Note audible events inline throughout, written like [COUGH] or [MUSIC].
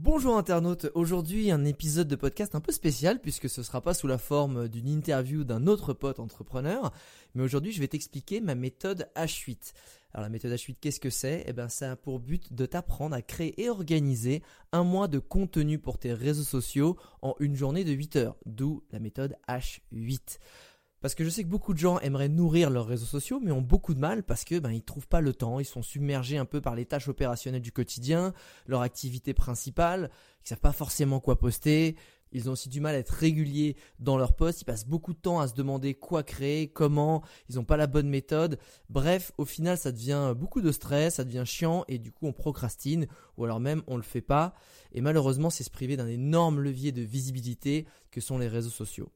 Bonjour internaute, aujourd'hui un épisode de podcast un peu spécial puisque ce sera pas sous la forme d'une interview d'un autre pote entrepreneur, mais aujourd'hui je vais t'expliquer ma méthode H8. Alors la méthode H8 qu'est-ce que c'est? Eh bien ça a pour but de t'apprendre à créer et organiser un mois de contenu pour tes réseaux sociaux en une journée de 8 heures, d'où la méthode H8. Parce que je sais que beaucoup de gens aimeraient nourrir leurs réseaux sociaux, mais ont beaucoup de mal parce que ben ils trouvent pas le temps, ils sont submergés un peu par les tâches opérationnelles du quotidien, leur activité principale, ils savent pas forcément quoi poster. Ils ont aussi du mal à être réguliers dans leur poste. Ils passent beaucoup de temps à se demander quoi créer, comment. Ils n'ont pas la bonne méthode. Bref, au final, ça devient beaucoup de stress, ça devient chiant et du coup, on procrastine ou alors même on le fait pas. Et malheureusement, c'est se priver d'un énorme levier de visibilité que sont les réseaux sociaux.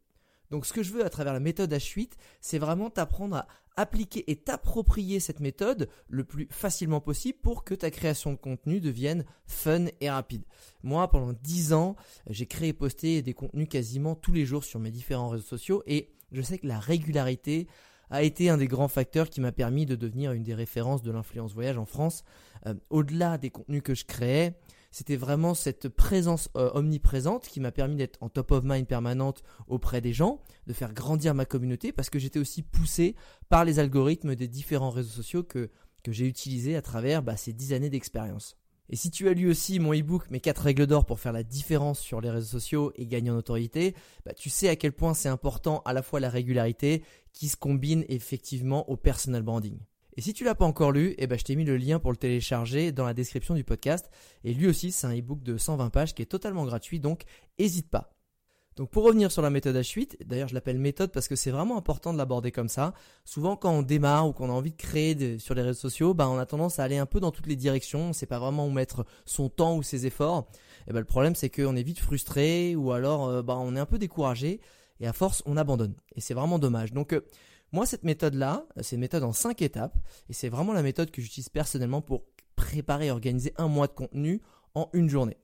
Donc ce que je veux à travers la méthode H8, c'est vraiment t'apprendre à appliquer et t'approprier cette méthode le plus facilement possible pour que ta création de contenu devienne fun et rapide. Moi, pendant 10 ans, j'ai créé et posté des contenus quasiment tous les jours sur mes différents réseaux sociaux et je sais que la régularité a été un des grands facteurs qui m'a permis de devenir une des références de l'influence voyage en France. Euh, au-delà des contenus que je créais, c'était vraiment cette présence euh, omniprésente qui m'a permis d'être en top of mind permanente auprès des gens, de faire grandir ma communauté parce que j'étais aussi poussé par les algorithmes des différents réseaux sociaux que, que j'ai utilisés à travers bah, ces 10 années d'expérience. Et si tu as lu aussi mon e-book Mes 4 règles d'or pour faire la différence sur les réseaux sociaux et gagner en autorité, bah, tu sais à quel point c'est important à la fois la régularité qui se combine effectivement au personal branding. Et si tu l'as pas encore lu, eh ben je t'ai mis le lien pour le télécharger dans la description du podcast. Et lui aussi, c'est un ebook de 120 pages qui est totalement gratuit, donc n'hésite pas. Donc pour revenir sur la méthode H8, d'ailleurs je l'appelle méthode parce que c'est vraiment important de l'aborder comme ça. Souvent quand on démarre ou qu'on a envie de créer sur les réseaux sociaux, bah on a tendance à aller un peu dans toutes les directions, on sait pas vraiment où mettre son temps ou ses efforts. Et ben le problème c'est qu'on est vite frustré ou alors euh, bah, on est un peu découragé et à force on abandonne. Et c'est vraiment dommage. Donc euh, moi, cette méthode-là, c'est une méthode en 5 étapes et c'est vraiment la méthode que j'utilise personnellement pour préparer et organiser un mois de contenu en une journée.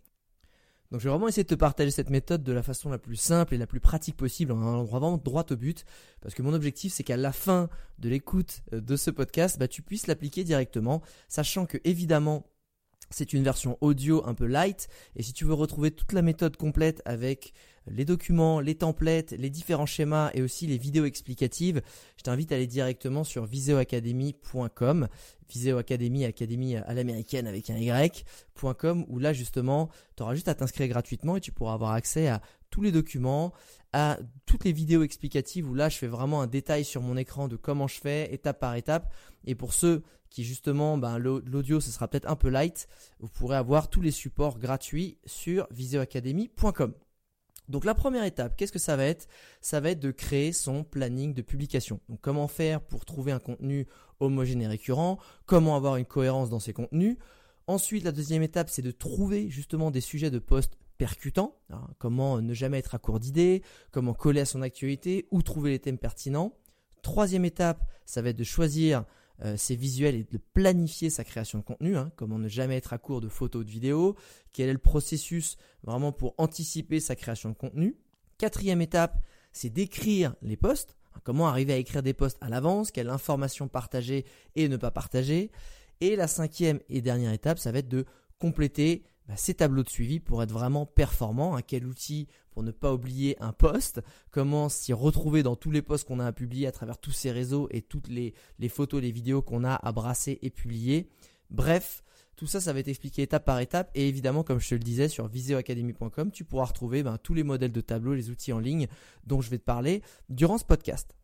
Donc je vais vraiment essayer de te partager cette méthode de la façon la plus simple et la plus pratique possible, en allant vraiment droit au but, parce que mon objectif c'est qu'à la fin de l'écoute euh, de ce podcast, bah, tu puisses l'appliquer directement, sachant que évidemment c'est une version audio un peu light, et si tu veux retrouver toute la méthode complète avec les documents, les templates, les différents schémas et aussi les vidéos explicatives, je t'invite à aller directement sur viseoacademy.com, Viseo Academy, Académie à l'américaine avec un Y.com, où là justement, tu auras juste à t'inscrire gratuitement et tu pourras avoir accès à tous les documents, à toutes les vidéos explicatives où là je fais vraiment un détail sur mon écran de comment je fais étape par étape. Et pour ceux qui justement, ben, l'audio ce sera peut-être un peu light, vous pourrez avoir tous les supports gratuits sur viseoacademy.com. Donc la première étape, qu'est-ce que ça va être? Ça va être de créer son planning de publication. Donc comment faire pour trouver un contenu homogène et récurrent? Comment avoir une cohérence dans ses contenus? Ensuite, la deuxième étape, c'est de trouver justement des sujets de poste percutants. Hein. comment ne jamais être à court d'idées? Comment coller à son actualité Ou trouver les thèmes pertinents? Troisième étape, ça va être de choisir euh, ses visuels et de planifier sa création de contenu, hein, comment ne jamais être à court de photos ou de vidéos, quel est le processus vraiment pour anticiper sa création de contenu? Quatrième étape, c'est d'écrire les posts, hein, comment arriver à écrire des posts à l'avance, quelle information partager et ne pas partager? Et la cinquième et dernière étape, ça va être de compléter bah, ces tableaux de suivi pour être vraiment performant. Hein, quel outil pour ne pas oublier un post? Comment s'y retrouver dans tous les posts qu'on a à publier à travers tous ces réseaux et toutes les, photos, les vidéos qu'on a à brasser et publier? Bref, tout ça, ça va être expliqué étape par étape. Et évidemment, comme je te le disais, sur viseoacademy.com, tu pourras retrouver ben, tous les modèles de tableaux, les outils en ligne dont je vais te parler durant ce podcast.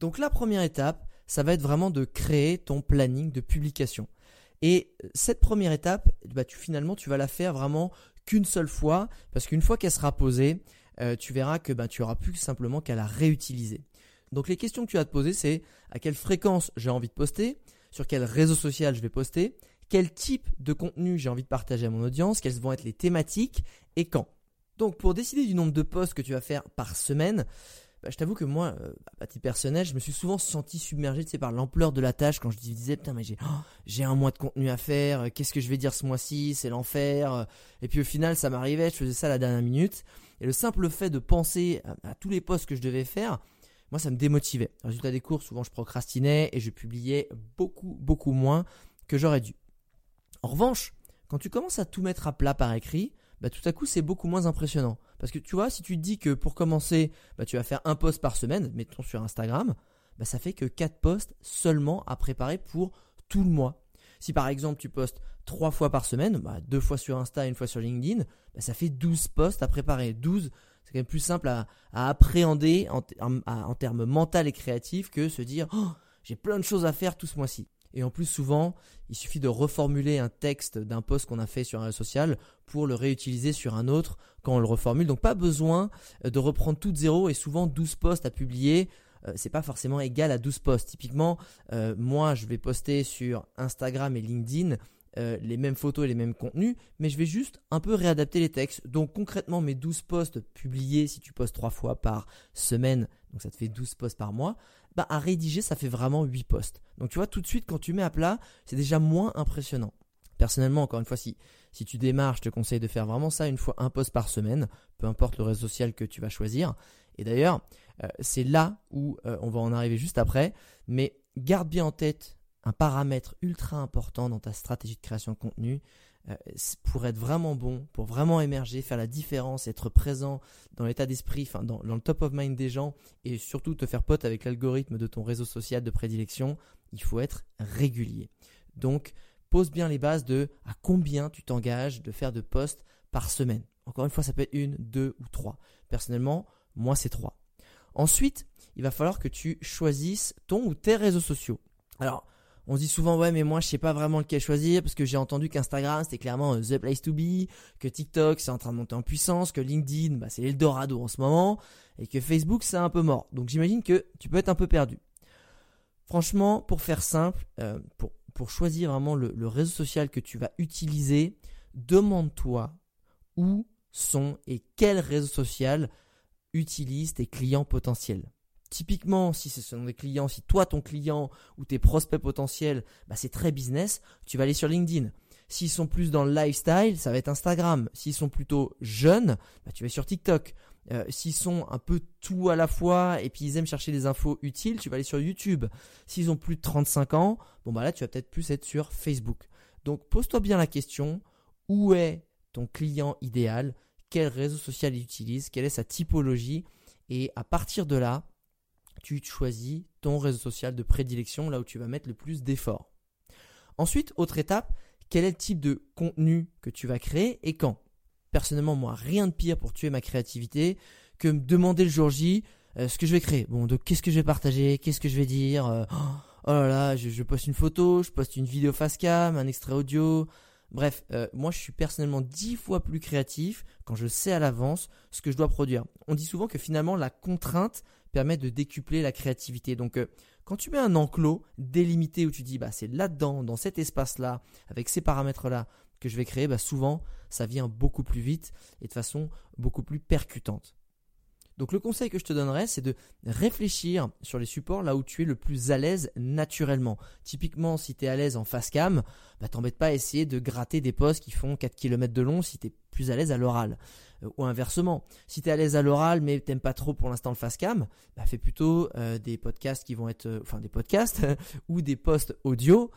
Donc la première étape, ça va être vraiment de créer ton planning de publication. Et cette première étape, bah, tu, finalement, tu vas la faire vraiment qu'une seule fois, parce qu'une fois qu'elle sera posée, euh, tu verras que bah, tu auras plus simplement qu'à la réutiliser. Donc les questions que tu vas te poser, c'est à quelle fréquence j'ai envie de poster, sur quel réseau social je vais poster, quel type de contenu j'ai envie de partager à mon audience, quelles vont être les thématiques? Et quand? Donc pour décider du nombre de posts que tu vas faire par semaine, bah, je t'avoue que moi, euh, à titre personnel, je me suis souvent senti submergé tu par l'ampleur de la tâche quand je disais putain mais j'ai oh, un mois de contenu à faire, euh, qu'est-ce que je vais dire ce mois-ci, c'est l'enfer. Euh. Et puis au final ça m'arrivait, je faisais ça à la dernière minute. Et le simple fait de penser à, tous les posts que je devais faire, moi ça me démotivait. Résultat des cours, souvent je procrastinais et je publiais beaucoup beaucoup moins que j'aurais dû. En revanche, quand tu commences à tout mettre à plat par écrit, bah, tout à coup c'est beaucoup moins impressionnant. Parce que tu vois, si tu te dis que pour commencer, bah, tu vas faire un post par semaine, mettons sur Instagram, bah, ça fait que 4 posts seulement à préparer pour tout le mois. Si par exemple tu postes 3 fois par semaine, bah, 2 fois sur Insta, une fois sur LinkedIn, bah, ça fait 12 posts à préparer. 12, c'est quand même plus simple à, appréhender en, termes mental et créatifs que se dire oh, j'ai plein de choses à faire tout ce mois-ci. Et en plus, souvent, il suffit de reformuler un texte d'un post qu'on a fait sur un réseau social pour le réutiliser sur un autre quand on le reformule. Donc, pas besoin euh, de reprendre tout de zéro et souvent 12 posts à publier. Euh, c'est pas forcément égal à 12 posts. Typiquement, euh, moi, je vais poster sur Instagram et LinkedIn les mêmes photos et les mêmes contenus, mais je vais juste un peu réadapter les textes. Donc concrètement, mes 12 posts publiés, si tu postes 3 fois par semaine, donc ça te fait 12 posts par mois, bah, à rédiger, ça fait vraiment 8 postes. Donc tu vois, tout de suite, quand tu mets à plat, c'est déjà moins impressionnant. Personnellement, encore une fois, si, si tu démarres, je te conseille de faire vraiment ça une fois un post par semaine, peu importe le réseau social que tu vas choisir. Et d'ailleurs, euh, c'est là où euh, on va en arriver juste après. Mais garde bien en tête un paramètre ultra important dans ta stratégie de création de contenu, euh, pour être vraiment bon, pour vraiment émerger, faire la différence, être présent dans l'état d'esprit, enfin dans, le top of mind des gens et surtout te faire pote avec l'algorithme de ton réseau social de prédilection, il faut être régulier. Donc, pose bien les bases de à combien tu t'engages de faire de posts par semaine. Encore une fois, ça peut être une, deux ou trois. Personnellement, moi, c'est trois. Ensuite, il va falloir que tu choisisses ton ou tes réseaux sociaux. Alors, on se dit souvent ouais mais moi je sais pas vraiment lequel choisir parce que j'ai entendu qu'Instagram c'était clairement euh, the place to be, que TikTok c'est en train de monter en puissance, que LinkedIn bah, c'est l'Eldorado en ce moment et que Facebook c'est un peu mort. Donc j'imagine que tu peux être un peu perdu. Franchement, pour faire simple, euh, pour, choisir vraiment le, le réseau social que tu vas utiliser, demande-toi où sont et quel réseau social utilisent tes clients potentiels. Typiquement, si ce sont des clients, si toi ton client ou tes prospects potentiels, bah, c'est très business, tu vas aller sur LinkedIn. S'ils sont plus dans le lifestyle, ça va être Instagram. S'ils sont plutôt jeunes, bah, tu vas sur TikTok. Euh, s'ils sont un peu tout à la fois et puis ils aiment chercher des infos utiles, tu vas aller sur YouTube. S'ils ont plus de 35 ans, bon bah là tu vas peut-être plus être sur Facebook. Donc pose-toi bien la question, où est ton client idéal? Quel réseau social il utilise? Quelle est sa typologie? Et à partir de là, tu choisis ton réseau social de prédilection, là où tu vas mettre le plus d'efforts. Ensuite, autre étape, quel est le type de contenu que tu vas créer et quand? Personnellement, moi, rien de pire pour tuer ma créativité que me demander le jour J euh, ce que je vais créer. Bon, donc qu'est-ce que je vais partager? Qu'est-ce que je vais dire? Euh, Oh là là, je, poste une photo, je poste une vidéo face cam, un extrait audio. Bref, euh, moi je suis personnellement dix fois plus créatif quand je sais à l'avance ce que je dois produire. On dit souvent que finalement la contrainte permet de décupler la créativité. Donc euh, quand tu mets un enclos délimité où tu dis bah c'est là-dedans, dans cet espace-là, avec ces paramètres-là que je vais créer, bah souvent ça vient beaucoup plus vite et de façon beaucoup plus percutante. Donc le conseil que je te donnerais, c'est de réfléchir sur les supports là où tu es le plus à l'aise naturellement. Typiquement, si tu es à l'aise en face cam, bah t'embête pas à essayer de gratter des postes qui font 4 km de long si tu es plus à l'aise à l'oral. Euh, ou inversement, si tu es à l'aise à l'oral mais t'aimes pas trop pour l'instant le face cam, bah fais plutôt euh, des podcasts qui vont être, euh, des podcasts [LAUGHS] ou des posts audio.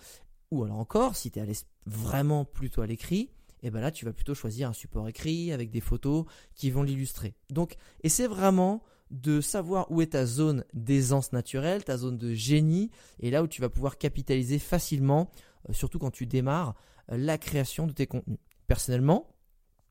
Ou alors encore, si tu es à l'aise vraiment plutôt à l'écrit, et ben là tu vas plutôt choisir un support écrit avec des photos qui vont l'illustrer. Donc essaie vraiment de savoir où est ta zone d'aisance naturelle, ta zone de génie, et là où tu vas pouvoir capitaliser facilement, surtout quand tu démarres, la création de tes contenus. Personnellement,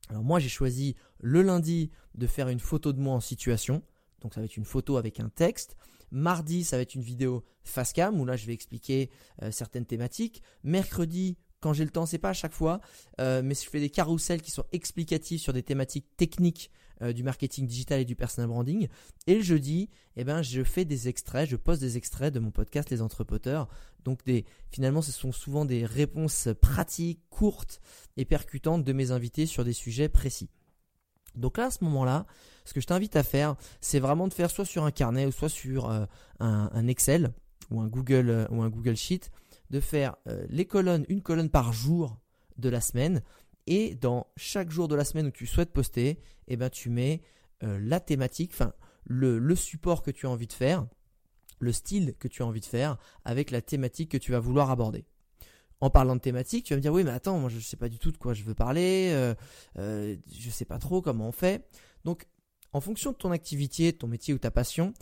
alors moi j'ai choisi le lundi de faire une photo de moi en situation, donc ça va être une photo avec un texte. Mardi, ça va être une vidéo face cam où là je vais expliquer euh, certaines thématiques. Mercredi, quand j'ai le temps, c'est pas à chaque fois, euh, mais je fais des carousels qui sont explicatifs sur des thématiques techniques euh, du marketing digital et du personal branding. Et le jeudi, eh ben, je fais des extraits, je poste des extraits de mon podcast Les Entrepoteurs. Donc des, finalement, ce sont souvent des réponses pratiques, courtes et percutantes de mes invités sur des sujets précis. Donc là, à ce moment-là, ce que je t'invite à faire, c'est vraiment de faire soit sur un carnet ou soit sur euh, un, Excel ou un Google euh, ou un Google Sheet, de faire les colonnes, une colonne par jour de la semaine, et dans chaque jour de la semaine où tu souhaites poster, eh ben tu mets la thématique, enfin le, le support que tu as envie de faire, le style que tu as envie de faire, avec la thématique que tu vas vouloir aborder en parlant de thématique, tu vas me dire oui mais attends, moi je ne sais pas du tout de quoi je veux parler, euh, euh, je ne sais pas trop comment on fait. Donc en fonction de ton activité, ton métier ou ta passion,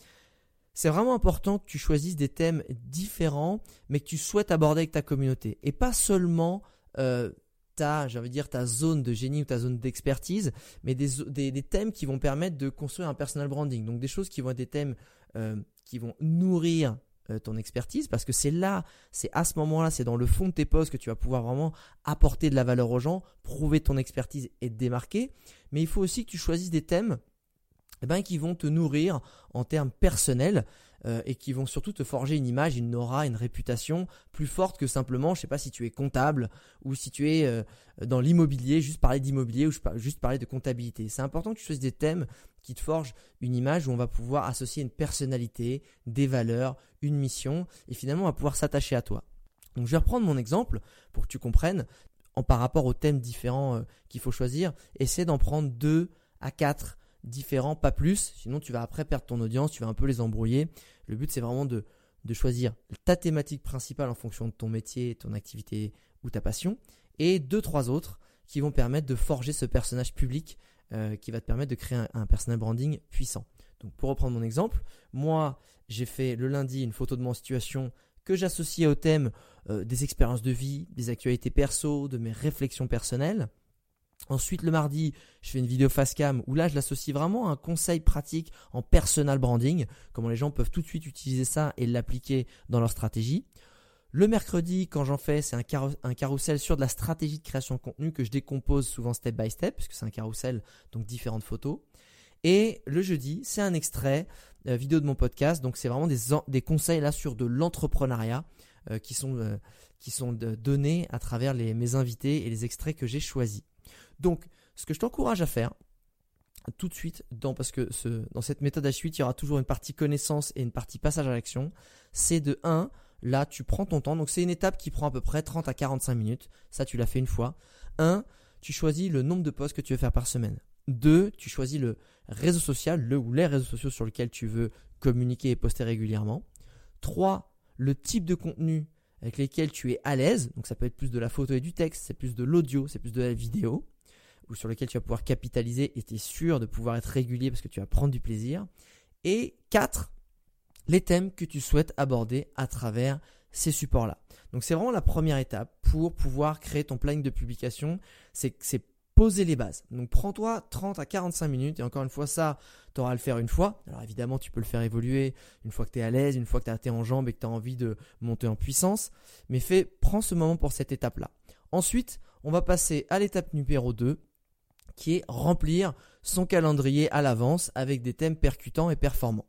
c'est vraiment important que tu choisisses des thèmes différents, mais que tu souhaites aborder avec ta communauté. Et pas seulement euh, ta, dire, ta zone de génie ou ta zone d'expertise, mais des, thèmes qui vont permettre de construire un personal branding. Donc des choses qui vont être des thèmes euh, qui vont nourrir euh, ton expertise parce que c'est là, c'est à ce moment-là, c'est dans le fond de tes postes que tu vas pouvoir vraiment apporter de la valeur aux gens, prouver ton expertise et te démarquer. Mais il faut aussi que tu choisisses des thèmes eh ben, qui vont te nourrir en termes personnels euh, et qui vont surtout te forger une image, une aura, une réputation plus forte que simplement, je sais pas si tu es comptable ou si tu es euh, dans l'immobilier, juste parler d'immobilier ou juste parler de comptabilité. C'est important que tu choisisses des thèmes qui te forgent une image où on va pouvoir associer une personnalité, des valeurs, une mission et finalement on va pouvoir s'attacher à toi. Donc je vais reprendre mon exemple pour que tu comprennes en par rapport aux thèmes différents euh, qu'il faut choisir, essaie d'en prendre deux à quatre différents, pas plus, sinon tu vas après perdre ton audience, tu vas un peu les embrouiller. Le but c'est vraiment de, de choisir ta thématique principale en fonction de ton métier, ton activité ou ta passion, et deux, trois autres qui vont permettre de forger ce personnage public euh, qui va te permettre de créer un, un, personal branding puissant. Donc pour reprendre mon exemple, moi j'ai fait le lundi une photo de mon situation que j'associais au thème euh, des expériences de vie, des actualités perso, de mes réflexions personnelles. Ensuite, le mardi, je fais une vidéo face cam où là, je l'associe vraiment à un conseil pratique en personal branding, comment les gens peuvent tout de suite utiliser ça et l'appliquer dans leur stratégie. Le mercredi, quand j'en fais, c'est un, un, carrousel sur de la stratégie de création de contenu que je décompose souvent step by step, puisque c'est un carrousel, donc différentes photos. Et le jeudi, c'est un extrait euh, vidéo de mon podcast, donc c'est vraiment des, des conseils là sur de l'entrepreneuriat euh, qui sont, euh, qui sont donnés à travers les, mes invités et les extraits que j'ai choisis. Donc, ce que je t'encourage à faire, tout de suite, parce que dans cette méthode H8, il y aura toujours une partie connaissance et une partie passage à l'action, c'est de 1, là tu prends ton temps, donc c'est une étape qui prend à peu près 30 à 45 minutes, ça tu l'as fait une fois. 1, tu choisis le nombre de posts que tu veux faire par semaine. 2, tu choisis le réseau social, le ou les réseaux sociaux sur lesquels tu veux communiquer et poster régulièrement. 3, le type de contenu avec lesquels tu es à l'aise, donc ça peut être plus de la photo et du texte, c'est plus de l'audio, c'est plus de la vidéo ou sur lequel tu vas pouvoir capitaliser et tu es sûr de pouvoir être régulier parce que tu vas prendre du plaisir. Et 4. Les thèmes que tu souhaites aborder à travers ces supports-là. Donc c'est vraiment la première étape pour pouvoir créer ton planning de publication. C'est poser les bases. Donc prends-toi 30 à 45 minutes et encore une fois ça, tu auras à le faire une fois. Alors évidemment tu peux le faire évoluer une fois que tu es à l'aise, une fois que tu as en jambes et que tu as envie de monter en puissance. Mais fais, prends ce moment pour cette étape-là. Ensuite, on va passer à l'étape numéro 2 qui est remplir son calendrier à l'avance avec des thèmes percutants et performants.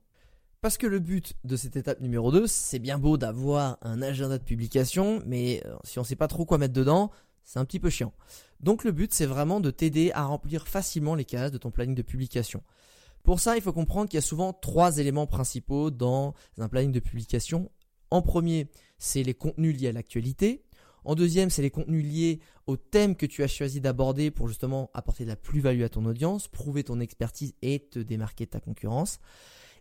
Parce que le but de cette étape numéro 2, c'est bien beau d'avoir un agenda de publication, mais euh, si on ne sait pas trop quoi mettre dedans, c'est un petit peu chiant. Donc le but, c'est vraiment de t'aider à remplir facilement les cases de ton planning de publication. Pour ça, il faut comprendre qu'il y a souvent trois éléments principaux dans un planning de publication. En premier, c'est les contenus liés à l'actualité. En deuxième, c'est les contenus liés au thème que tu as choisi d'aborder pour justement apporter de la plus-value à ton audience, prouver ton expertise et te démarquer de ta concurrence.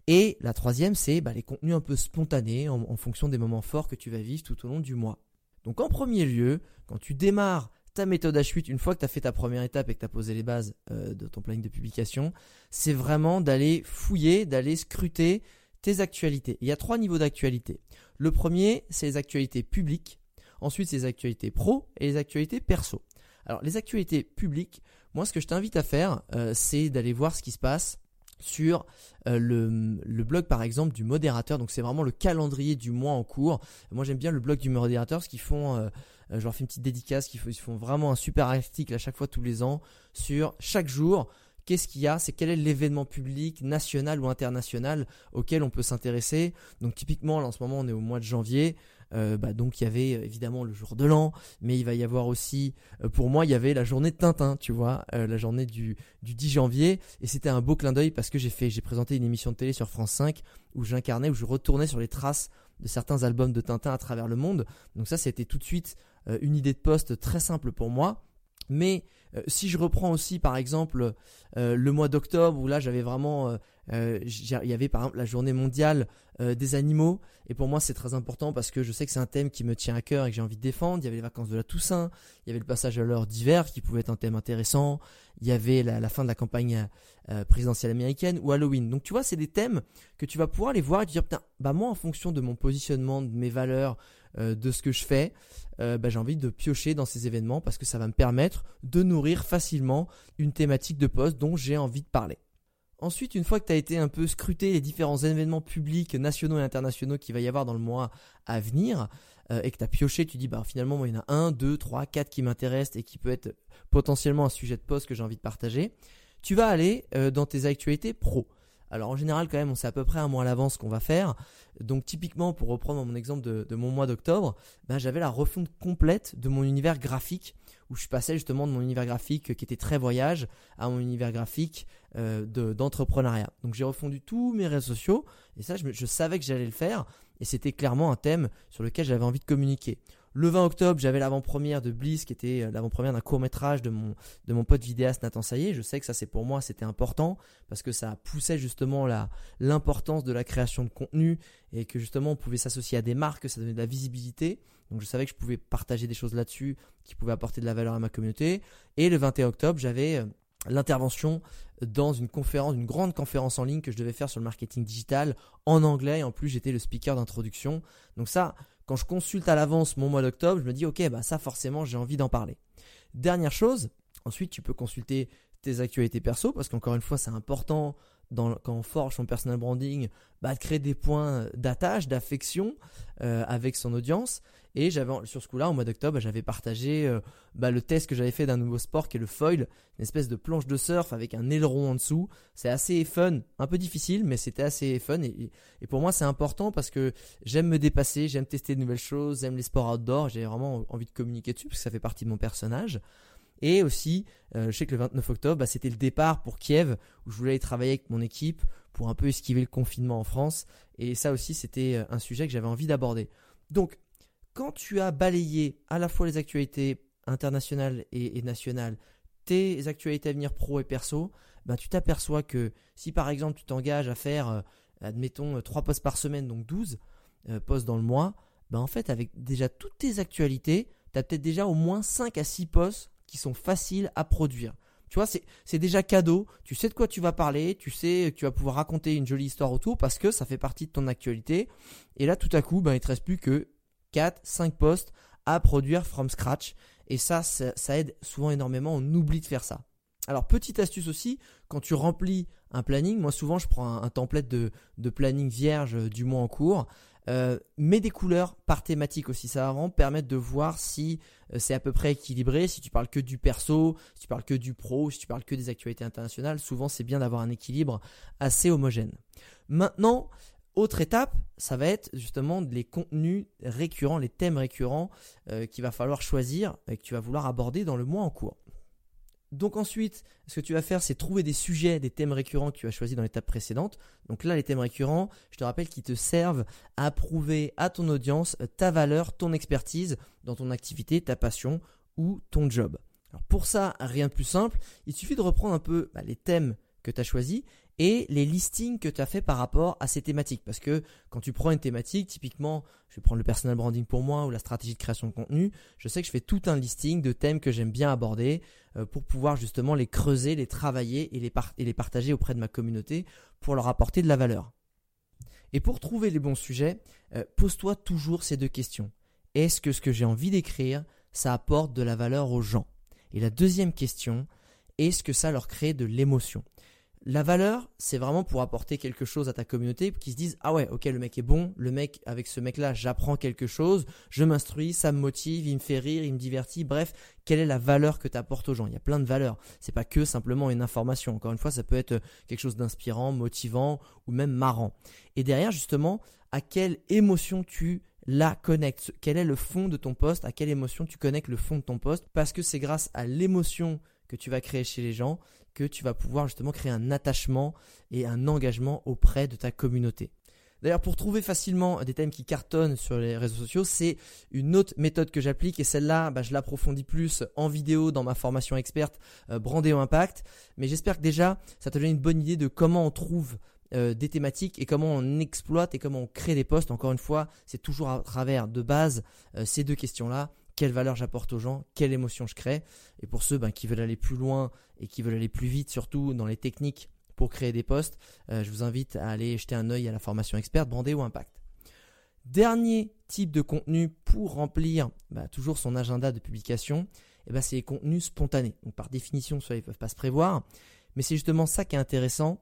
Et la troisième, c'est bah, les contenus un peu spontanés en, fonction des moments forts que tu vas vivre tout au long du mois. Donc en premier lieu, quand tu démarres ta méthode H8, une fois que tu as fait ta première étape et que tu as posé les bases euh, de ton planning de publication, c'est vraiment d'aller fouiller, d'aller scruter tes actualités. Il y a trois niveaux d'actualité. Le premier, c'est les actualités publiques. Ensuite, c'est les actualités pro et les actualités perso. Alors, les actualités publiques, moi, ce que je t'invite à faire, euh, c'est d'aller voir ce qui se passe sur euh, le, blog par exemple du modérateur. Donc c'est vraiment le calendrier du mois en cours. Moi j'aime bien le blog du modérateur parce qu'ils font, euh, je leur fais une petite dédicace, ils font vraiment un super article à chaque fois tous les ans sur chaque jour qu'est-ce qu'il y a, c'est quel est l'événement public, national ou international auquel on peut s'intéresser. Donc typiquement, là en ce moment on est au mois de janvier, euh, bah, donc il y avait euh, évidemment le jour de l'an, mais il va y avoir aussi, euh, pour moi, il y avait la journée de Tintin, tu vois, la journée du, du 10 janvier, et c'était un beau clin d'œil parce que j'ai fait, j'ai présenté une émission de télé sur France 5 où j'incarnais, où je retournais sur les traces de certains albums de Tintin à travers le monde. Donc ça, c'était tout de suite une idée de poste très simple pour moi. Mais si je reprends aussi par exemple le mois d'octobre où là j'avais vraiment il y avait par exemple la journée mondiale euh, des animaux. Et pour moi, c'est très important parce que je sais que c'est un thème qui me tient à cœur et que j'ai envie de défendre. Il y avait les vacances de la Toussaint, il y avait le passage à l'heure d'hiver qui pouvait être un thème intéressant. Il y avait la, fin de la campagne euh, présidentielle américaine ou Halloween. Donc tu vois, c'est des thèmes que tu vas pouvoir les voir et te dire, putain, bah moi, en fonction de mon positionnement, de mes valeurs, de ce que je fais, bah, j'ai envie de piocher dans ces événements parce que ça va me permettre de nourrir facilement une thématique de poste dont j'ai envie de parler. Ensuite, une fois que tu as été un peu scruté les différents événements publics nationaux et internationaux qu'il va y avoir dans le mois à venir, euh, et que tu as pioché, tu dis bah finalement moi, il y en a un, deux, trois, quatre qui m'intéressent et qui peut être potentiellement un sujet de poste que j'ai envie de partager, tu vas aller euh, dans tes actualités pro. Alors en général quand même on sait à peu près un mois à l'avance ce qu'on va faire. Donc typiquement pour reprendre mon exemple de, mon mois d'octobre, ben, j'avais la refonte complète de mon univers graphique où je passais justement de mon univers graphique qui était très voyage à mon univers graphique euh, d'entrepreneuriat. Donc j'ai refondu tous mes réseaux sociaux et ça je, je savais que j'allais le faire et c'était clairement un thème sur lequel j'avais envie de communiquer. Le 20 octobre, j'avais l'avant-première de Bliss, qui était euh, l'avant-première d'un court-métrage de mon, de mon pote vidéaste Nathan Saillé. Je sais que ça, c'est pour moi, c'était important parce que ça poussait justement l'importance de la création de contenu et que justement, on pouvait s'associer à des marques, ça donnait de la visibilité. Donc, je savais que je pouvais partager des choses là-dessus qui pouvaient apporter de la valeur à ma communauté. Et le 21 octobre, j'avais euh, l'intervention dans une conférence, une grande conférence en ligne que je devais faire sur le marketing digital en anglais. Et en plus, j'étais le speaker d'introduction. Donc ça, quand je consulte à l'avance mon mois d'octobre, je me dis ok, bah ça forcément j'ai envie d'en parler. Dernière chose, ensuite tu peux consulter tes actualités perso parce qu'encore une fois c'est important dans, quand on forge son personal branding, bah, de créer des points d'attache, d'affection euh, avec son audience. Et j'avais sur ce coup-là, au mois d'octobre, j'avais partagé euh, bah, le test que j'avais fait d'un nouveau sport qui est le foil, une espèce de planche de surf avec un aileron en dessous. C'est assez fun, un peu difficile, mais c'était assez fun. Et, et pour moi, c'est important parce que j'aime me dépasser, j'aime tester de nouvelles choses, j'aime les sports outdoor. J'ai vraiment envie de communiquer dessus parce que ça fait partie de mon personnage. Et aussi, euh, je sais que le 29 octobre, bah, c'était le départ pour Kiev, où je voulais aller travailler avec mon équipe pour un peu esquiver le confinement en France. Et ça aussi, c'était euh, un sujet que j'avais envie d'aborder. Donc, quand tu as balayé à la fois les actualités internationales et, nationales, tes actualités à venir pro et perso, bah, tu t'aperçois que si par exemple tu t'engages à faire, euh, admettons, 3 posts par semaine, donc 12 posts dans le mois, bah, en fait, avec déjà toutes tes actualités, tu as peut-être déjà au moins 5 à 6 posts qui sont faciles à produire. Tu vois, c'est déjà cadeau. Tu sais de quoi tu vas parler. Tu sais que tu vas pouvoir raconter une jolie histoire autour parce que ça fait partie de ton actualité. Et là, tout à coup, ben, il te reste plus que 4, 5 posts à produire from scratch. Et ça, ça, aide souvent énormément. On oublie de faire ça. Alors, petite astuce aussi, quand tu remplis un planning, moi souvent je prends un, template de, de, planning vierge du mois en cours euh, mets des couleurs par thématique aussi, ça va vraiment permettre de voir si euh, c'est à peu près équilibré, si tu parles que du perso, si tu parles que du pro, si tu parles que des actualités internationales, souvent c'est bien d'avoir un équilibre assez homogène. Maintenant, autre étape, ça va être justement les contenus récurrents, les thèmes récurrents euh, qu'il va falloir choisir et que tu vas vouloir aborder dans le mois en cours. Donc ensuite, ce que tu vas faire, c'est trouver des sujets, des thèmes récurrents que tu as choisis dans l'étape précédente. Donc là, les thèmes récurrents, je te rappelle qu'ils te servent à prouver à ton audience ta valeur, ton expertise dans ton activité, ta passion ou ton job. Alors pour ça, rien de plus simple, il suffit de reprendre un peu bah, les thèmes que tu as choisis et les listings que tu as fait par rapport à ces thématiques. Parce que quand tu prends une thématique, typiquement, je vais prendre le personal branding pour moi ou la stratégie de création de contenu, je sais que je fais tout un listing de thèmes que j'aime bien aborder euh, pour pouvoir justement les creuser, les travailler et les, partager auprès de ma communauté pour leur apporter de la valeur. Et pour trouver les bons sujets, euh, pose-toi toujours ces deux questions. Est-ce que ce que j'ai envie d'écrire, ça apporte de la valeur aux gens? Et la deuxième question, est-ce que ça leur crée de l'émotion? La valeur, c'est vraiment pour apporter quelque chose à ta communauté, qui se disent ah ouais, ok, le mec est bon, le mec avec ce mec-là, j'apprends quelque chose, je m'instruis, ça me motive, il me fait rire, il me divertit. Bref, quelle est la valeur que tu apportes aux gens? Il y a plein de valeurs. C'est pas que simplement une information. Encore une fois, ça peut être quelque chose d'inspirant, motivant ou même marrant. Et derrière, justement, à quelle émotion tu la connectes? Quel est le fond de ton poste? À quelle émotion tu connectes le fond de ton poste? Parce que c'est grâce à l'émotion que tu vas créer chez les gens que tu vas pouvoir justement créer un attachement et un engagement auprès de ta communauté. D'ailleurs, pour trouver facilement des thèmes qui cartonnent sur les réseaux sociaux, c'est une autre méthode que j'applique et celle-là, bah, je l'approfondis plus en vidéo dans ma formation experte euh, Brandéo Impact. Mais j'espère que déjà, ça te donne une bonne idée de comment on trouve euh, des thématiques et comment on exploite et comment on crée des posts. Encore une fois, c'est toujours à travers de base euh, ces deux questions-là quelle valeur j'apporte aux gens, quelle émotion je crée. Et pour ceux ben, qui veulent aller plus loin et qui veulent aller plus vite, surtout dans les techniques pour créer des posts, euh, je vous invite à aller jeter un œil à la formation experte Brandé ou Impact. Dernier type de contenu pour remplir bah, toujours son agenda de publication, eh ben, c'est les contenus spontanés. Par définition, cela ils ne peuvent pas se prévoir, mais c'est justement ça qui est intéressant,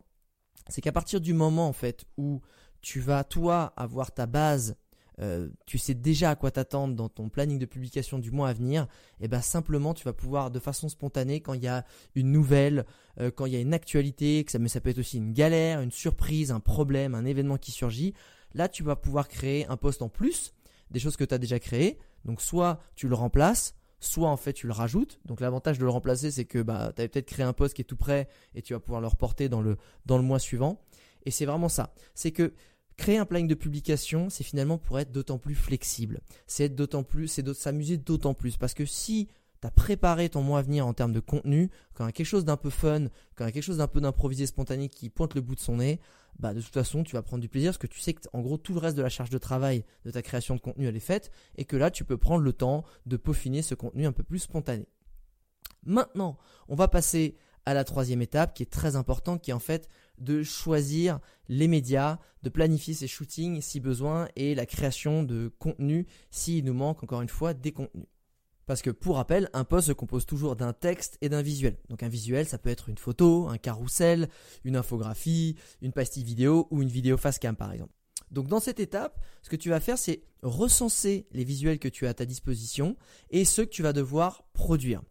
c'est qu'à partir du moment où tu vas toi avoir ta base euh, tu sais déjà à quoi t'attendre dans ton planning de publication du mois à venir, et eh ben simplement tu vas pouvoir de façon spontanée quand il y a une nouvelle, euh, quand il y a une actualité, que ça, mais ça peut être aussi une galère, une surprise, un problème, un événement qui surgit, là tu vas pouvoir créer un post en plus des choses que tu as déjà créées. Donc soit tu le remplaces, soit en fait tu le rajoutes. Donc l'avantage de le remplacer c'est que bah, tu avais peut-être créé un post qui est tout prêt et tu vas pouvoir le reporter dans le, dans le mois suivant. Et c'est vraiment ça. C'est que Créer un planning de publication, c'est finalement pour être d'autant plus flexible. C'est d'autant plus, c'est s'amuser d'autant plus. Parce que si tu as préparé ton mois à venir en termes de contenu, quand il y a quelque chose d'un peu fun, quand il y a quelque chose d'un peu d'improvisé spontané qui pointe le bout de son nez, bah de toute façon tu vas prendre du plaisir parce que tu sais que en gros tout le reste de la charge de travail de ta création de contenu elle est faite et que là tu peux prendre le temps de peaufiner ce contenu un peu plus spontané. Maintenant, on va passer à la troisième étape qui est très importante, qui est en fait de choisir les médias, de planifier ses shootings si besoin et la création de contenu s'il nous manque encore une fois des contenus. Parce que pour rappel, un post se compose toujours d'un texte et d'un visuel. Donc un visuel, ça peut être une photo, un carrousel, une infographie, une pastille vidéo ou une vidéo face cam par exemple. Donc dans cette étape, ce que tu vas faire, c'est recenser les visuels que tu as à ta disposition et ceux que tu vas devoir produire.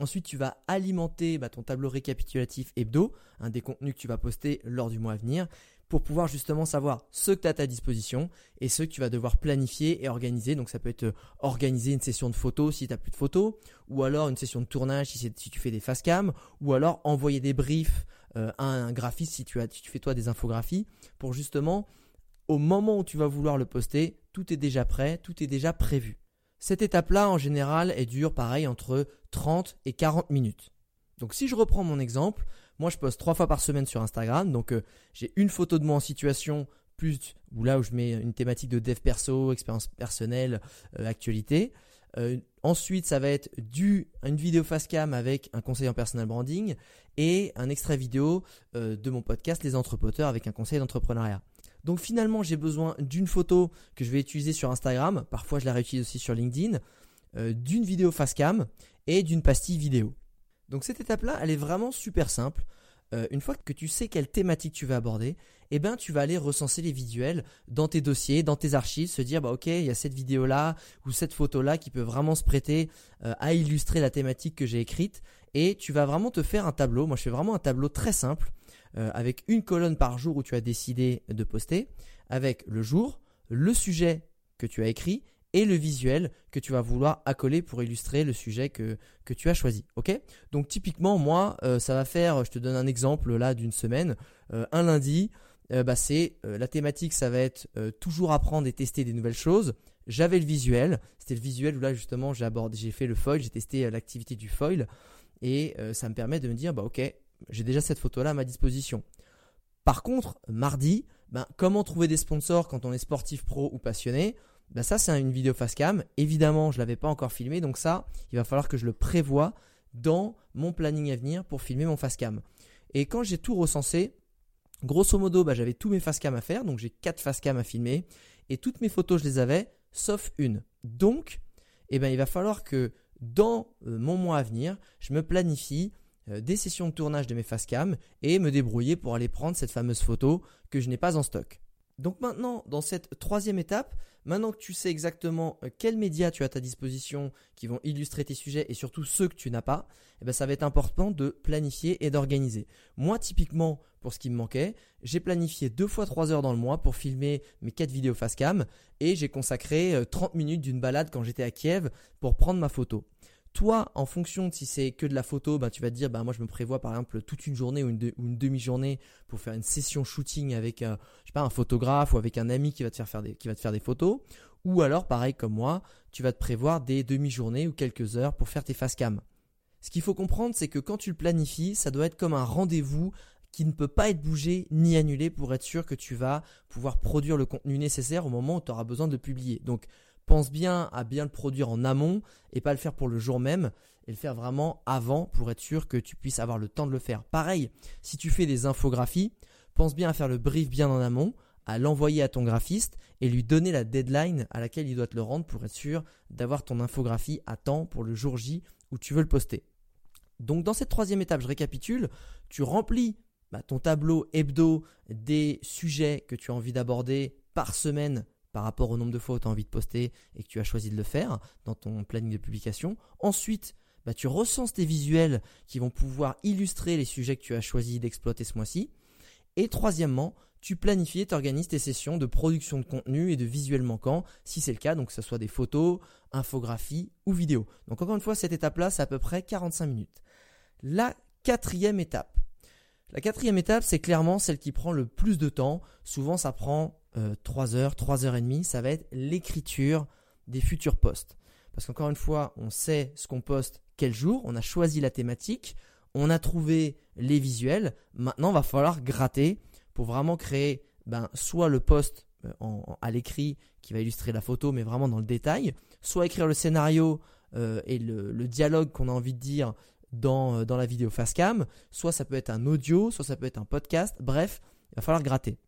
Ensuite, tu vas alimenter bah, ton tableau récapitulatif hebdo, un des contenus que tu vas poster lors du mois à venir, pour pouvoir justement savoir ce que tu as à ta disposition et ce que tu vas devoir planifier et organiser. Donc ça peut être euh, organiser une session de photos si tu n'as plus de photos, ou alors une session de tournage si, tu fais des face cam, ou alors envoyer des briefs euh, à un graphiste si tu, as, si tu fais toi des infographies, pour justement, au moment où tu vas vouloir le poster, tout est déjà prêt, tout est déjà prévu. Cette étape-là, en général, elle dure pareil entre 30 et 40 minutes. Donc si je reprends mon exemple, moi je poste trois fois par semaine sur Instagram, donc euh, j'ai une photo de moi en situation, plus là où je mets une thématique de dev perso, expérience personnelle, euh, actualité. Euh, ensuite, ça va être du, une vidéo face cam avec un conseil en personal branding et un extrait vidéo de mon podcast Les Entrepoteurs avec un conseil d'entrepreneuriat. Donc finalement, j'ai besoin d'une photo que je vais utiliser sur Instagram, parfois je la réutilise aussi sur LinkedIn, euh, d'une vidéo face cam et d'une pastille vidéo. Donc cette étape-là, elle est vraiment super simple. Euh, une fois que tu sais quelle thématique tu vas aborder, eh ben tu vas aller recenser les visuels dans tes dossiers, dans tes archives, se dire bah ok il y a cette vidéo là ou cette photo là qui peut vraiment se prêter euh, à illustrer la thématique que j'ai écrite et tu vas vraiment te faire un tableau. Moi je fais vraiment un tableau très simple euh, avec une colonne par jour où tu as décidé de poster, avec le jour, le sujet que tu as écrit et le visuel que tu vas vouloir accoler pour illustrer le sujet que, tu as choisi. Ok? Donc typiquement, moi, euh, ça va faire, je te donne un exemple là d'une semaine, euh, un lundi, bah, c'est la thématique, ça va être toujours apprendre et tester des nouvelles choses. J'avais le visuel, c'était le visuel où là justement j'ai j'ai fait le foil, j'ai testé l'activité du foil et ça me permet de me dire bah ok, j'ai déjà cette photo-là à ma disposition. Par contre, mardi, ben, comment trouver des sponsors quand on est sportif pro ou passionné? Ben, Ça, c'est une vidéo face cam. Évidemment, je ne l'avais pas encore filmé, donc ça, il va falloir que je le prévoie dans mon planning à venir pour filmer mon face cam. Et quand j'ai tout recensé, grosso modo, ben, j'avais tous mes face cam à faire, donc j'ai quatre face cam à filmer, et toutes mes photos, je les avais, sauf une. Donc, eh ben, il va falloir que dans euh, mon mois à venir, je me planifie des sessions de tournage de mes facecam et me débrouiller pour aller prendre cette fameuse photo que je n'ai pas en stock. Donc maintenant, dans cette troisième étape, maintenant que tu sais exactement euh, quels médias tu as à ta disposition qui vont illustrer tes sujets et surtout ceux que tu n'as pas, eh ben ça va être important de planifier et d'organiser. Moi, typiquement, pour ce qui me manquait, j'ai planifié deux fois trois heures dans le mois pour filmer mes quatre vidéos face cam et j'ai consacré 30 euh, minutes d'une balade quand j'étais à Kiev pour prendre ma photo. Toi, en fonction de si c'est que de la photo, ben, tu vas te dire, ben, moi je me prévois par exemple toute une journée ou une, demi-journée pour faire une session shooting avec euh, je sais pas, un photographe ou avec un ami qui va, te faire faire des, qui va te faire des photos. Ou alors, pareil comme moi, tu vas te prévoir des demi-journées ou quelques heures pour faire tes face cam. Ce qu'il faut comprendre, c'est que quand tu le planifies, ça doit être comme un rendez-vous qui ne peut pas être bougé ni annulé pour être sûr que tu vas pouvoir produire le contenu nécessaire au moment où tu auras besoin de publier. Donc pense bien à bien le produire en amont et pas le faire pour le jour même et le faire vraiment avant pour être sûr que tu puisses avoir le temps de le faire. Pareil, si tu fais des infographies, pense bien à faire le brief bien en amont, à l'envoyer à ton graphiste et lui donner la deadline à laquelle il doit te le rendre pour être sûr d'avoir ton infographie à temps pour le jour J où tu veux le poster. Donc dans cette troisième étape, je récapitule, tu remplis bah, ton tableau hebdo des sujets que tu as envie d'aborder par semaine par rapport au nombre de fois où tu as envie de poster et que tu as choisi de le faire dans ton planning de publication. Ensuite, bah, tu recenses tes visuels qui vont pouvoir illustrer les sujets que tu as choisi d'exploiter ce mois-ci. Et troisièmement, tu planifies et organises tes sessions de production de contenu et de visuels manquants, si c'est le cas, donc que ce soit des photos, infographies ou vidéos. Donc encore une fois, cette étape-là, c'est à peu près 45 minutes. La quatrième étape. La quatrième étape, c'est clairement celle qui prend le plus de temps. Souvent, ça prend 3 euh, heures, 3 heures et demie, ça va être l'écriture des futurs posts. Parce qu'encore une fois, on sait ce qu'on poste quel jour, on a choisi la thématique, on a trouvé les visuels, maintenant il va falloir gratter pour vraiment créer ben, soit le post euh, à l'écrit qui va illustrer la photo, mais vraiment dans le détail, soit écrire le scénario euh, et le, dialogue qu'on a envie de dire dans, dans la vidéo facecam, soit ça peut être un audio, soit ça peut être un podcast, bref, il va falloir gratter.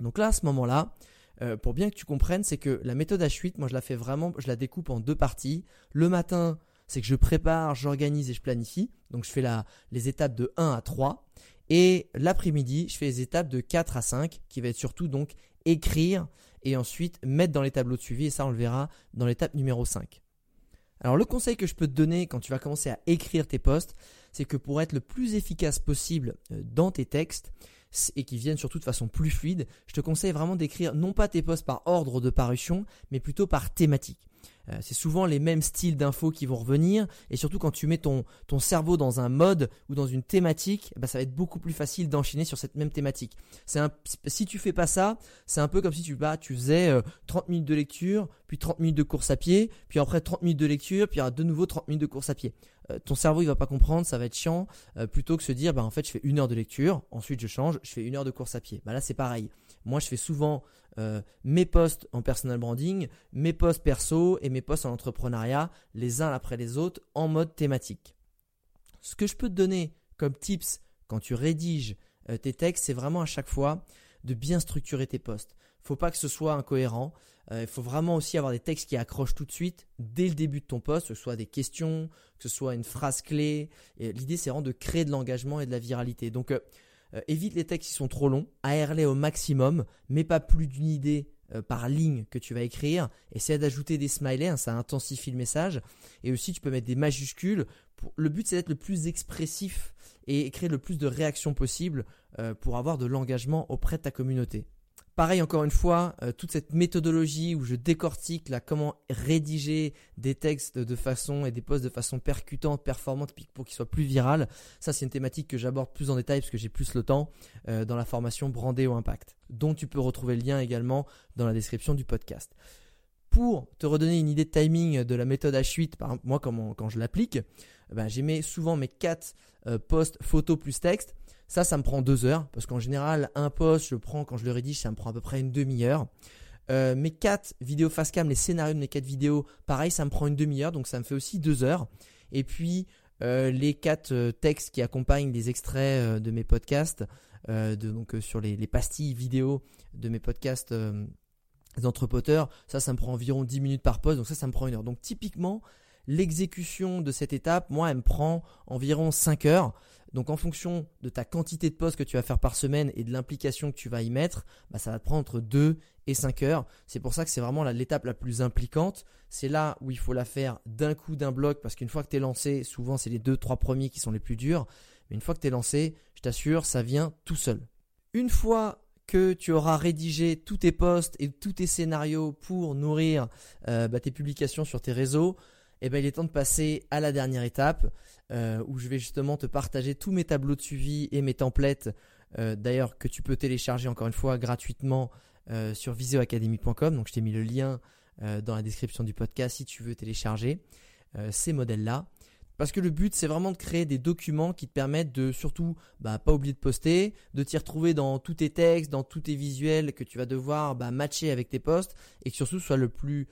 Donc là, à ce moment-là, euh, pour bien que tu comprennes, c'est que la méthode H8, moi je la fais vraiment, je la découpe en deux parties. Le matin, c'est que je prépare, j'organise et je planifie. Donc je fais les étapes de 1 à 3. Et l'après-midi, je fais les étapes de 4 à 5, qui va être surtout donc écrire et ensuite mettre dans les tableaux de suivi. Et ça, on le verra dans l'étape numéro 5. Alors le conseil que je peux te donner quand tu vas commencer à écrire tes posts, c'est que pour être le plus efficace possible euh, dans tes textes, et qui viennent surtout de façon plus fluide, je te conseille vraiment d'écrire non pas tes posts par ordre de parution, mais plutôt par thématique. Euh, c'est souvent les mêmes styles d'infos qui vont revenir et surtout quand tu mets ton, ton cerveau dans un mode ou dans une thématique, bah, ça va être beaucoup plus facile d'enchaîner sur cette même thématique. Un, si tu fais pas ça, c'est un peu comme si tu, bah, tu faisais 30 euh, minutes de lecture, puis 30 minutes de course à pied, puis après 30 minutes de lecture, puis de nouveau 30 minutes de course à pied. Euh, ton cerveau il va pas comprendre, ça va être chiant, plutôt que se dire bah en fait je fais une heure de lecture, ensuite je change, je fais une heure de course à pied. Bah là c'est pareil. Moi je fais souvent euh, mes posts en personal branding, mes posts perso et mes posts en entrepreneuriat, les uns après les autres, en mode thématique. Ce que je peux te donner comme tips quand tu rédiges euh, tes textes, c'est vraiment à chaque fois de bien structurer tes posts. Faut pas que ce soit incohérent. Euh, il faut vraiment aussi avoir des textes qui accrochent tout de suite dès le début de ton post, que ce soit des questions, que ce soit une phrase clé. L'idée, c'est vraiment de créer de l'engagement et de la viralité. Donc, euh, évite les textes qui sont trop longs, aère-les au maximum, mets pas plus d'une idée euh, par ligne que tu vas écrire. Essaie d'ajouter des smileys, hein, ça intensifie le message. Et aussi, tu peux mettre des majuscules. Le but, c'est d'être le plus expressif et créer le plus de réactions possible euh, pour avoir de l'engagement auprès de ta communauté. Pareil encore une fois, euh, toute cette méthodologie où je décortique comment rédiger des textes de façon et des posts de façon percutante, performante pour qu'ils soient plus virales. Ça c'est une thématique que j'aborde plus en détail parce que j'ai plus le temps euh, dans la formation Brandé au impact, dont tu peux retrouver le lien également dans la description du podcast. Pour te redonner une idée de timing de la méthode H8, par moi quand je l'applique, ben, j'émets souvent mes 4 euh, posts photos plus texte ça, ça me prend deux heures parce qu'en général, un post, je prends quand je le rédige, ça me prend à peu près une demi-heure. Euh, mes quatre vidéos face cam, les scénarios de mes quatre vidéos, pareil, ça me prend une demi-heure, donc ça me fait aussi deux heures. Et puis euh, les quatre euh, textes qui accompagnent les extraits de mes podcasts, donc sur les, les, pastilles vidéo de mes podcasts d'entrepoteurs, ça, ça me prend environ 10 minutes par post, donc ça, ça me prend une heure. Donc typiquement, l'exécution de cette étape, moi, elle me prend environ 5 heures. Donc en fonction de ta quantité de postes que tu vas faire par semaine et de l'implication que tu vas y mettre, bah, ça va te prendre entre 2 et 5 heures. C'est pour ça que c'est vraiment l'étape la plus impliquante. C'est là où il faut la faire d'un coup, d'un bloc, parce qu'une fois que tu es lancé, souvent c'est les 2-3 premiers qui sont les plus durs. Mais une fois que tu es lancé, je t'assure, ça vient tout seul. Une fois que tu auras rédigé tous tes posts et tous tes scénarios pour nourrir euh, bah, tes publications sur tes réseaux, eh ben, il est temps de passer à la dernière étape euh, où je vais justement te partager tous mes tableaux de suivi et mes templates, euh, d'ailleurs que tu peux télécharger encore une fois gratuitement euh, sur visioacademy.com. Donc je t'ai mis le lien dans la description du podcast si tu veux télécharger ces modèles-là. Parce que le but, c'est vraiment de créer des documents qui te permettent de surtout bah, pas oublier de poster, de t'y retrouver dans tous tes textes, dans tous tes visuels que tu vas devoir bah, matcher avec tes posts et que surtout soit le plus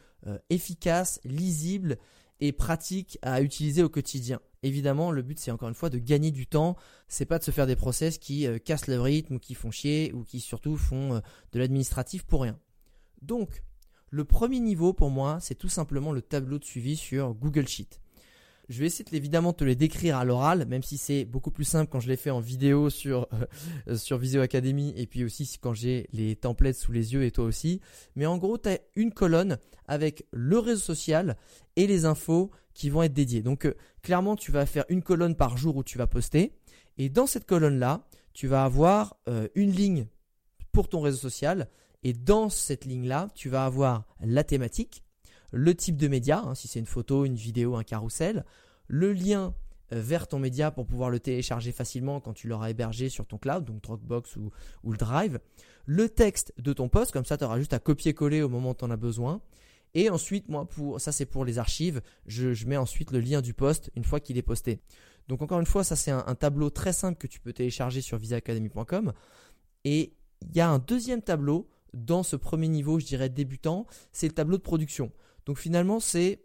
efficace, lisible et pratique à utiliser au quotidien. Évidemment, le but c'est encore une fois de gagner du temps, c'est pas de se faire des process qui euh, cassent le rythme ou qui font chier ou qui surtout font euh, de l'administratif pour rien. Donc, le premier niveau pour moi, c'est tout simplement le tableau de suivi sur Google Sheet. Je vais essayer de, évidemment te les décrire à l'oral, même si c'est beaucoup plus simple quand je les fais en vidéo sur, euh, sur Visio Academy et puis aussi quand j'ai les templates sous les yeux et toi aussi. Mais en gros, tu as une colonne avec le réseau social et les infos qui vont être dédiées. Donc euh, clairement, tu vas faire une colonne par jour où tu vas poster. Et dans cette colonne-là, tu vas avoir euh, une ligne pour ton réseau social. Et dans cette ligne-là, tu vas avoir la thématique, le type de média, hein, si c'est une photo, une vidéo, un carrousel, le lien euh, vers ton média pour pouvoir le télécharger facilement quand tu l'auras hébergé sur ton cloud, donc Dropbox ou, le Drive, le texte de ton post, comme ça tu auras juste à copier-coller au moment où tu en as besoin. Et ensuite, moi, pour ça c'est pour les archives, je, mets ensuite le lien du post une fois qu'il est posté. Donc encore une fois, ça c'est un, tableau très simple que tu peux télécharger sur visaacademy.com. Et il y a un deuxième tableau dans ce premier niveau, je dirais débutant, c'est le tableau de production. Donc finalement, c'est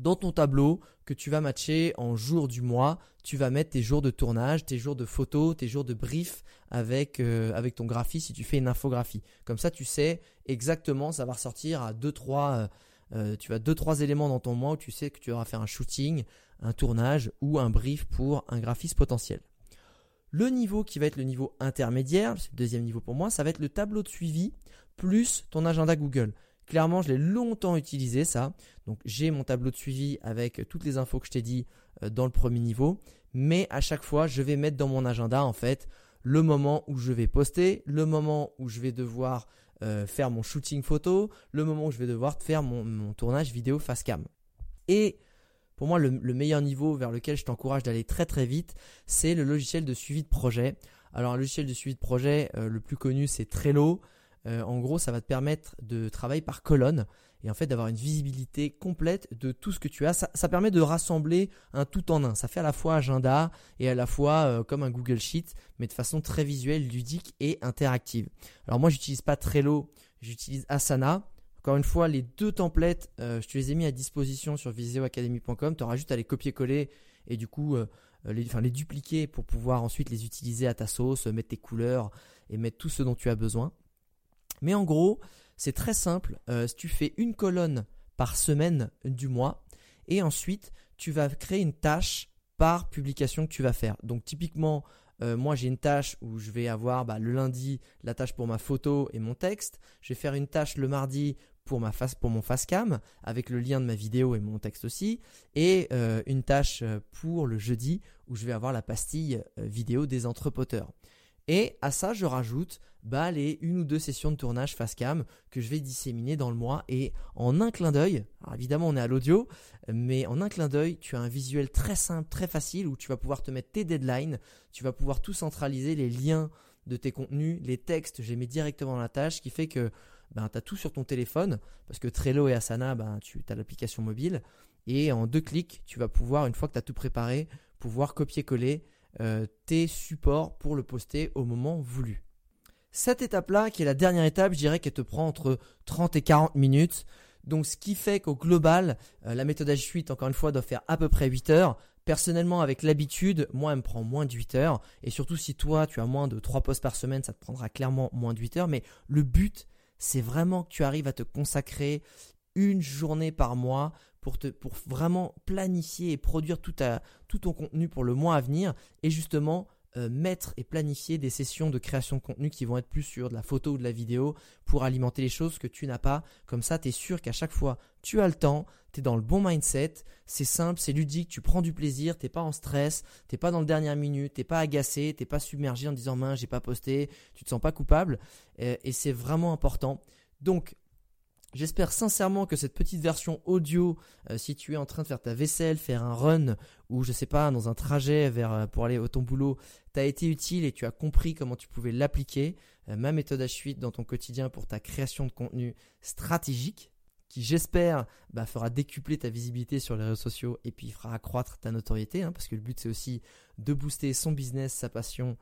dans ton tableau que tu vas matcher en jours du mois, tu vas mettre tes jours de tournage, tes jours de photos, tes jours de brief avec, euh, avec ton graphiste si tu fais une infographie. Comme ça, tu sais exactement, ça va ressortir à 2-3 euh, euh, tu as deux trois éléments dans ton mois où tu sais que tu auras fait un shooting, un tournage ou un brief pour un graphiste potentiel. Le niveau qui va être le niveau intermédiaire, c'est le deuxième niveau pour moi, ça va être le tableau de suivi plus ton agenda Google. Clairement, je l'ai longtemps utilisé ça. Donc j'ai mon tableau de suivi avec toutes les infos que je t'ai dit euh, dans le premier niveau. Mais à chaque fois, je vais mettre dans mon agenda en fait le moment où je vais poster, le moment où je vais devoir euh, faire mon shooting photo, le moment où je vais devoir faire mon, tournage vidéo face cam. Et pour moi, le, meilleur niveau vers lequel je t'encourage d'aller très très vite, c'est le logiciel de suivi de projet. Alors, un logiciel de suivi de projet, euh, le plus connu, c'est Trello. Euh, en gros, ça va te permettre de travailler par colonne et en fait d'avoir une visibilité complète de tout ce que tu as. Ça, permet de rassembler un tout en un. Ça fait à la fois agenda et à la fois euh, comme un Google Sheet, mais de façon très visuelle, ludique et interactive. Alors moi, j'utilise pas Trello, j'utilise Asana. Encore une fois, les deux templates, euh, je te les ai mis à disposition sur visioacademy.com. Tu auras juste à les copier-coller et du coup les dupliquer pour pouvoir ensuite les utiliser à ta sauce, mettre tes couleurs et mettre tout ce dont tu as besoin. Mais en gros, c'est très simple. Euh, tu fais une colonne par semaine du mois et ensuite tu vas créer une tâche par publication que tu vas faire. Donc typiquement, euh, moi j'ai une tâche où je vais avoir bah, le lundi la tâche pour ma photo et mon texte. Je vais faire une tâche le mardi pour ma face pour mon facecam avec le lien de ma vidéo et mon texte aussi et euh, une tâche pour le jeudi où je vais avoir la pastille vidéo des entrepoteurs. Et à ça, je rajoute bah, les une ou deux sessions de tournage face cam que je vais disséminer dans le mois. Et en un clin d'œil, évidemment on est à l'audio, mais en un clin d'œil, tu as un visuel très simple, très facile où tu vas pouvoir te mettre tes deadlines, tu vas pouvoir tout centraliser, les liens de tes contenus, les textes, les mets directement dans la tâche, qui fait que ben, tu as tout sur ton téléphone, parce que Trello et Asana, ben, tu as l'application mobile, et en deux clics, tu vas pouvoir, une fois que tu as tout préparé, pouvoir copier-coller euh, tes supports pour le poster au moment voulu. Cette étape-là, qui est la dernière étape, je dirais qu'elle te prend entre 30 et 40 minutes. Donc ce qui fait qu'au global, euh, la méthode H8, encore une fois, doit faire à peu près 8 heures. Personnellement, avec l'habitude, moi, elle me prend moins de 8 heures. Et surtout, si toi, tu as moins de 3 posts par semaine, ça te prendra clairement moins de 8 heures. Mais le but, c'est vraiment que tu arrives à te consacrer une journée par mois pour, te, pour vraiment planifier et produire tout, ton contenu pour le mois à venir et justement euh, mettre et planifier des sessions de création de contenu qui vont être plus sur de la photo ou de la vidéo pour alimenter les choses que tu n'as pas. Comme ça, tu es sûr qu'à chaque fois, tu as le temps, tu es dans le bon mindset, c'est simple, c'est ludique, tu prends du plaisir, t'es pas en stress, t'es pas dans le dernière minute, t'es pas agacé, t'es pas submergé en disant mince, j'ai pas posté, tu te sens pas coupable euh, et c'est vraiment important. Donc, J'espère sincèrement que cette petite version audio, euh, si tu es en train de faire ta vaisselle, faire un run ou je sais pas dans un trajet euh, pour aller au ton boulot, t'a été utile et tu as compris comment tu pouvais l'appliquer. Euh, ma méthode H8 dans ton quotidien pour ta création de contenu stratégique, qui j'espère bah, fera décupler ta visibilité sur les réseaux sociaux et puis fera accroître ta notoriété, hein, parce que le but c'est aussi de booster son business, sa passion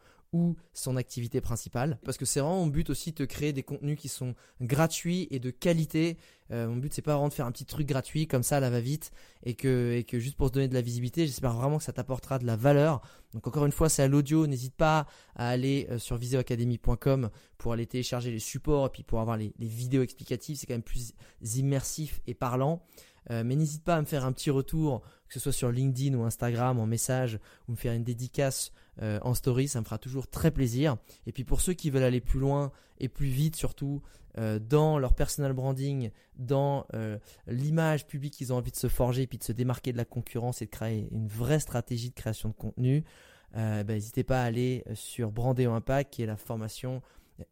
son activité principale. Parce que c'est vraiment mon but aussi de créer des contenus qui sont gratuits et de qualité. Euh, mon but c'est pas vraiment de faire un petit truc gratuit comme ça, là va vite, et que, juste pour se donner de la visibilité, j'espère vraiment que ça t'apportera de la valeur. Donc encore une fois, c'est à l'audio, n'hésite pas à aller euh, sur visioacademy.com pour aller télécharger les supports et puis pour avoir les vidéos explicatives, c'est quand même plus immersif et parlant. Euh, mais n'hésite pas à me faire un petit retour, que ce soit sur LinkedIn ou Instagram, en message, ou me faire une dédicace euh, en story, ça me fera toujours très plaisir. Et puis pour ceux qui veulent aller plus loin et plus vite surtout euh, dans leur personal branding, dans l'image publique qu'ils ont envie de se forger, et puis de se démarquer de la concurrence et de créer une vraie stratégie de création de contenu, ben, n'hésitez pas à aller sur Brandéo Impact, qui est la formation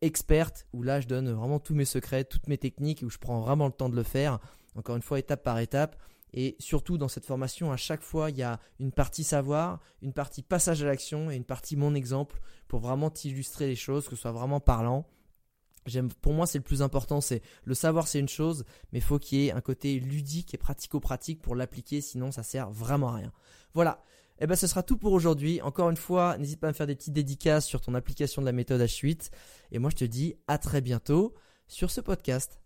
experte, où là je donne vraiment tous mes secrets, toutes mes techniques, où je prends vraiment le temps de le faire encore une fois, étape par étape. Et surtout dans cette formation, à chaque fois, il y a une partie savoir, une partie passage à l'action et une partie mon exemple pour vraiment t'illustrer les choses, que ce soit vraiment parlant. J'aime, pour moi, c'est le plus important. C'est le savoir, c'est une chose, mais faut qu'il y ait un côté ludique et pratico-pratique pour l'appliquer, sinon ça sert vraiment à rien. Voilà. Eh ben, ce sera tout pour aujourd'hui. Encore une fois, n'hésite pas à me faire des petites dédicaces sur ton application de la méthode H8. Et moi, je te dis à très bientôt sur ce podcast.